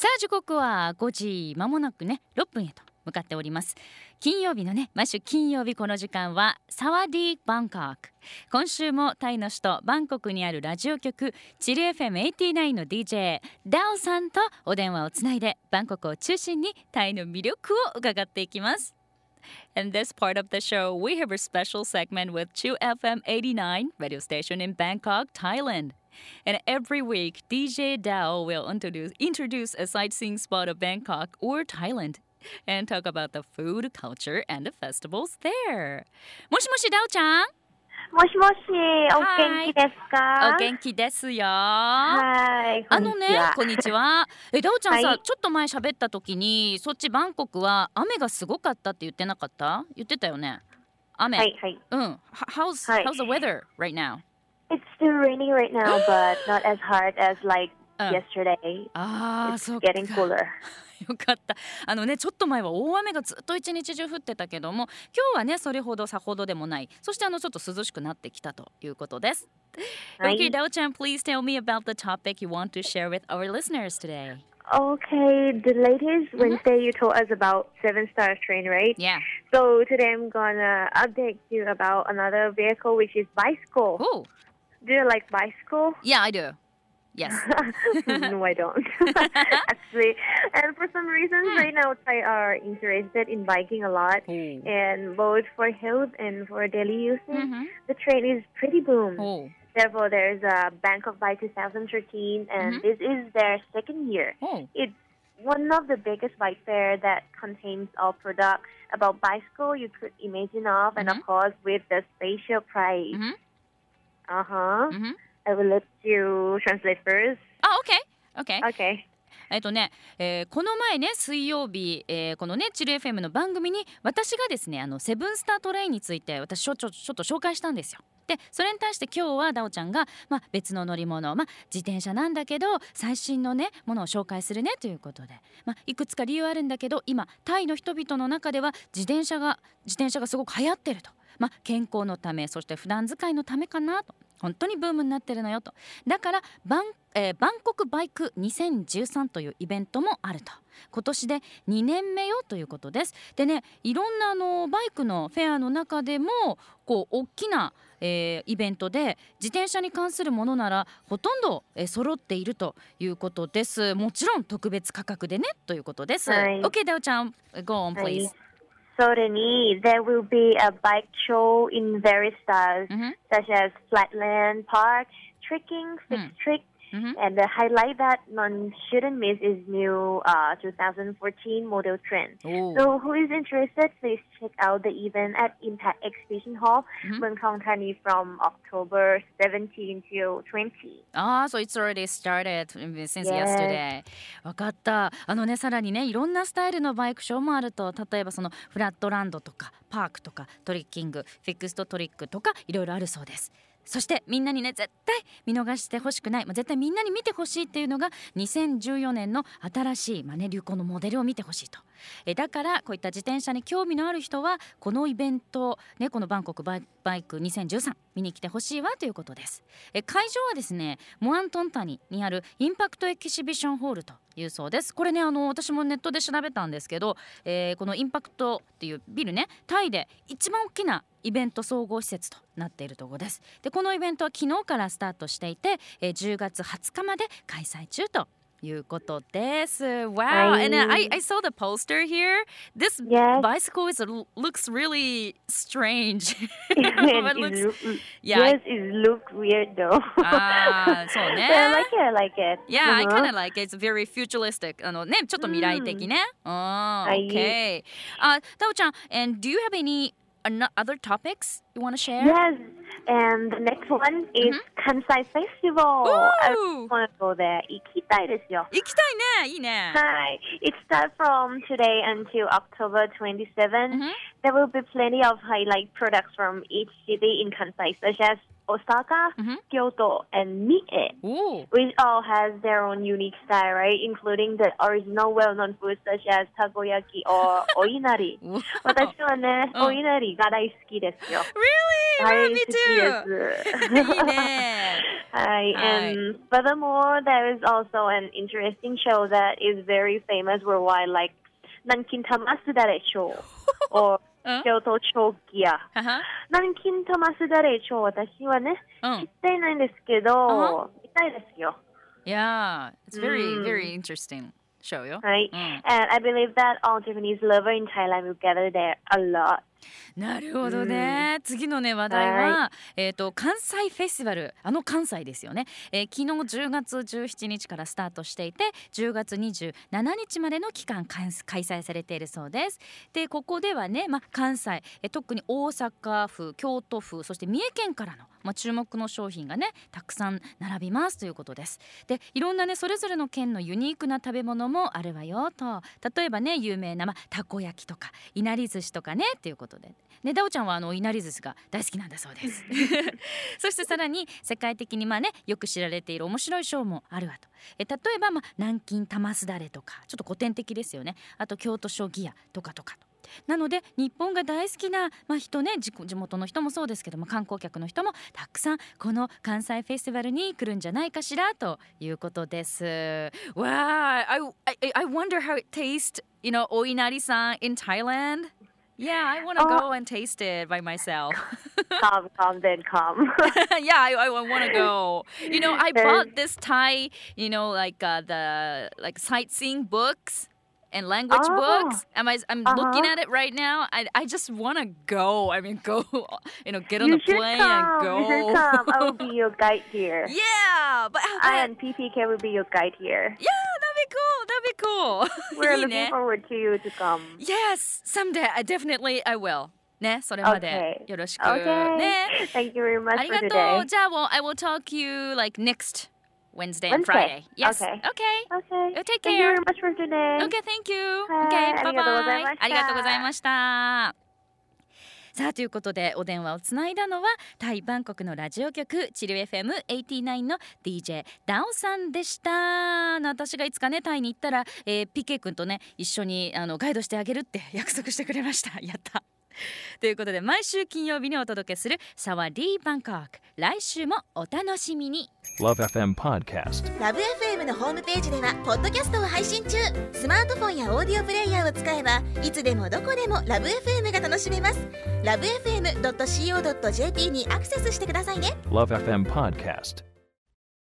さあ時刻は5時まもなくね6分へと向かっております。金曜日のね毎週金曜日この時間はサワディバンコク。今週もタイの首都バンコクにあるラジオ局チル FM89 の DJ ダオさんとお電話をつないでバンコクを中心にタイの魅力を伺っていきます。In this part of the show, we have a special segment with 2FM 89 radio station in Bangkok, Thailand. And every week, DJ Dao will introduce, introduce a sightseeing spot of Bangkok or Thailand and talk about the food, culture, and the festivals there. もしもし、ダオちゃんもしもし、お元気ですかお元気ですよ。はい。あのね、こんにちは。え、ダオちゃんさ、はいちょっと前喋った時に、そっちバンコクは雨がすごかったって言ってなかった言ってたよね。雨。はい、はい。うん。How's, はい how's the weather right now? It's still raining right now, but not as hard as like うん yesterday. ああ、そう getting か。cooler. よかったあのねちょっと前は大雨がずっと一日中降ってたけども今日はねそれほどさほどでもないそしてあのちょっと涼しくなってきたということです。はい Okay, Dao Chan, please tell me about the topic you want to share with our listeners today. Okay, the latest Wednesday you told us about seven star train, right? Yeah. So today I'm gonna update you about another vehicle, which is bicycle. Oh, Do you like bicycle? yeah, I do. Yes. no, I don't. Actually, and for some reason, right now I are interested in biking a lot, Oh. and both for health and for daily usage, Mhm. the train is pretty boom. Oh. Therefore, there's a Bangkok by 2013, and Mhm. this is their second year. Oh. It's one of the biggest bike fair that contains all products about bicycle you could imagine of, and Mhm. of course with the spatial price. Mhm. Uh huh. Mhm. I will let you translate first. あ、OK。OK。Okay. えっとね、えーこの前ね水曜日、えーこのねチル FM の番組に私がですねあのセブンスタートレインについて私ちょちょちょっと紹介したんですよ。でそれに対して今日はダオちゃんが、まあ、別の乗り物、まあ、自転車なんだけど最新のねものを紹介するねということで、まあ、いくつか理由あるんだけど今タイの人々の中では自転車が自転車がすごく流行ってると、まあ、健康のためそして普段使いのためかなと本当にブームになってるのよと。だからバン,、えーバンコクバイク2013というイベントもあると。今年で2年目よということです。でねいろんなあのバイクのフェアの中でもこう大きな、えーイベントで自転車に関するものならほとんど、えー揃っているということです。もちろん特別価格でねということです、はい。OK ダオちゃん Go on please、So Sodani, there will be a bike show in various styles, mm-hmm. such as flatland, park, trekking, fixed mm. trick, うんふん and the highlight that none shouldn't miss is new uh, 2014 model trend. おー So who is interested, please check out the event at Impact Exhibition Hall, Mhm. Muang Thong Thani from October 17 till 20. ああ、so it's already started since Yes. yesterday. わかった。あのね、さらにね、いろんなスタイルのバイクショーもあると、例えばそのフラットランドとかパークとかトリッキング、フィックストトリックとかいろいろあるそうです。そしてみんなにね絶対見逃してほしくない、まあ、絶対みんなに見てほしいっていうのが2014年の新しい、まあね、流行のモデルを見てほしいと。えだからこういった自転車に興味のある人はこのイベント、ね、このバンコクバイク2013見に来てほしいわということです。え会場はですねモアントンタニにあるインパクトエキシビションホールというそうです。これねあの私もネットで調べたんですけど、えーこのインパクトっていうビルねタイで一番大きなイベント総合施設となっているところですでこのイベントは昨日からスタートしていて、えー10月20日まで開催中ということです。Wow! はい And uh, I, I saw the poster here. This Yes. bicycle is looks really strange. It looks- look- yeah. Yes, it looks weird though. ああ、そう But I ね。like it, I like it. Yeah, I Uh-huh. kind of like it. It's very futuristic. あのね、ちょっと未来的ね。ああ、はい OK。あ、タオちゃん、and do you have any other topics you want to share? Yes, and the next one is Kansai Festival. I Ooh. want to go there. 行きたいですよ。行きたいね。いいね。 Hi, it starts from today until October 27. Mhm. There will be plenty of highlight products from each city in Kansai, such as Osaka, Mhm. Kyoto, and Mie, おお which all has their own unique style, right? Including the original well-known foods such as takoyaki or oinari. 私はね、うんお稲荷が大好きですよ。 Really? 大 Me 好きで too. す。いいね。 Hi, Hi. and furthermore, there is also an interesting show that is very famous worldwide, like Nankin Tamasudare Show or うん。Kyoto Chokia. はは。Nankin Tamasudare Show 私はね、うん知っ。ていないんですけど、見たいですよ。Yeah, it's very うん very interesting show よ。はい。うん。And I believe that all Japanese lovers in Thailand will gather there a lot. なるほどね、次のね話題は、はえっ、と関西フェスティバル。あの関西ですよね、えー昨日10月17日からスタートしていて10月27日までの期間開開催されているそうです。でここではね、まあ、関西、えー特に大阪府京都府そして三重県からのまあ、注目の商品がねたくさん並びますということです。でいろんなねそれぞれの県のユニークな食べ物もあるわよと。例えばね有名な、まあ、たこ焼きとかいなり寿司とかねっていうことで。ね、ダオちゃんはあのいなり寿司が大好きなんだそうです そしてさらに世界的にまあねよく知られている面白いショーもあるわとえ例えば、まあ、南京玉すだれとかちょっと古典的ですよねあと京都将棋屋とかとかとなので日本が大好きな、まあ、人ね地元の人もそうですけども観光客の人もたくさんこの関西フェスティバルに来るんじゃないかしらということです。Wow, I, I, I wonder how it tastes, you know, oinari-san in Thailand. Yeah, I want to Oh. go and taste it by myself. come, come, then come. yeah, I, I want to go. You know, I bought this Thai, you know, like uh, the like sightseeing books and language Oh. books. Am I? I'm looking Uh-huh. at it right now. I I just want to go. I mean, go. You know, get on you the plane come. and You should go. come. I will be your guide here. yeah, but, I and PPK will be your guide here. yeah, cool. That'd be cool. We're いい looking ね forward to you to come. Yes, someday. I definitely I will. ね、それまで Okay. よろしく Okay. ね。 Thank you very あ much り for がと today. う。じゃあ、well, I will talk you like next Wednesday and Wednesday. Friday. Yes. Okay. Okay. Okay. Uh, take Thank you care. very much for today. Okay, thank you. はい Okay, ありがとうござい bye ま bye. したありがとうございました。 さあということでお電話をつないだのはタイバンコクのラジオ局チル FM89 の DJ ダオさんでした。私がいつかねタイに行ったら、えー、PK 君とね一緒にあのガイドしてあげるって約束してくれました。やった。ということで毎週金曜日にお届けするサワディーバンコク。来週もお楽しみに。Love FM Podcast. ラブ f m のホームページではポッドキャストを配信中。スマートフォンやオーディオプレイヤーを使えばいつでもどこでもラブ f m が楽しめます。ラブ FM.co.jp にアクセスしてくださいね。Love FM Podcast.